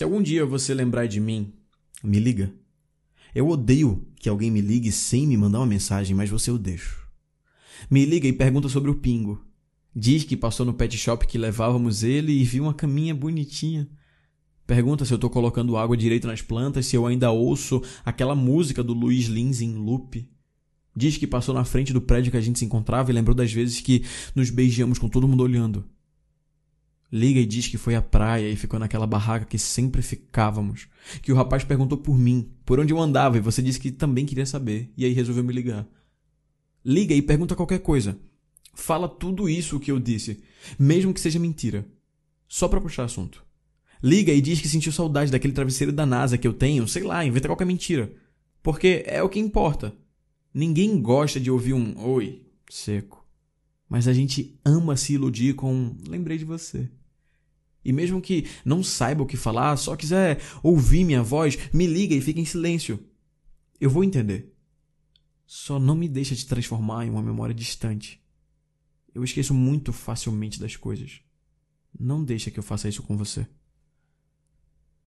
Se algum dia você lembrar de mim, me liga. Eu odeio que alguém me ligue sem me mandar uma mensagem, mas você eu deixo. Me liga e pergunta sobre o Pingo. Diz que passou no pet shop que levávamos ele e viu uma caminha bonitinha. Pergunta se eu tô colocando água direito nas plantas, se eu ainda ouço aquela música do Luiz Lins em loop. Diz que passou na frente do prédio que a gente se encontrava e lembrou das vezes que nos beijamos com todo mundo olhando. Liga e diz que foi à praia e ficou naquela barraca que sempre ficávamos. Que o rapaz perguntou por mim, por onde eu andava, e você disse que também queria saber, e aí resolveu me ligar. Liga e pergunta qualquer coisa. Fala tudo isso que eu disse, mesmo que seja mentira. Só para puxar assunto. Liga e diz que sentiu saudade daquele travesseiro da NASA que eu tenho, sei lá, inventa qualquer mentira. Porque é o que importa. Ninguém gosta de ouvir um oi seco. Mas a gente ama se iludir com um lembrei de você. E mesmo que não saiba o que falar, só quiser ouvir minha voz, me liga e fica em silêncio. Eu vou entender. Só não me deixa te transformar em uma memória distante. Eu esqueço muito facilmente das coisas. Não deixa que eu faça isso com você.